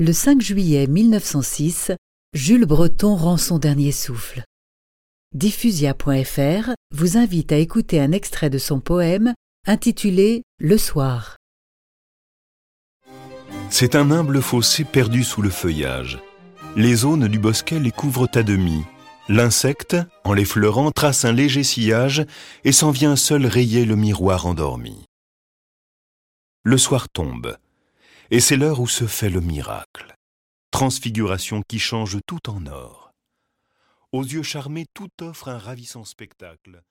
Le 5 juillet 1906, Jules Breton rend son dernier souffle. Diffusia.fr vous invite à écouter un extrait de son poème intitulé Le soir. C'est un humble fossé perdu sous le feuillage. Les zones du bosquet les couvrent à demi. L'insecte, en les fleurant, trace un léger sillage et s'en vient seul rayer le miroir endormi. Le soir tombe, et c'est l'heure où se fait le miracle. Transfiguration qui change tout en or. Aux yeux charmés, tout offre un ravissant spectacle.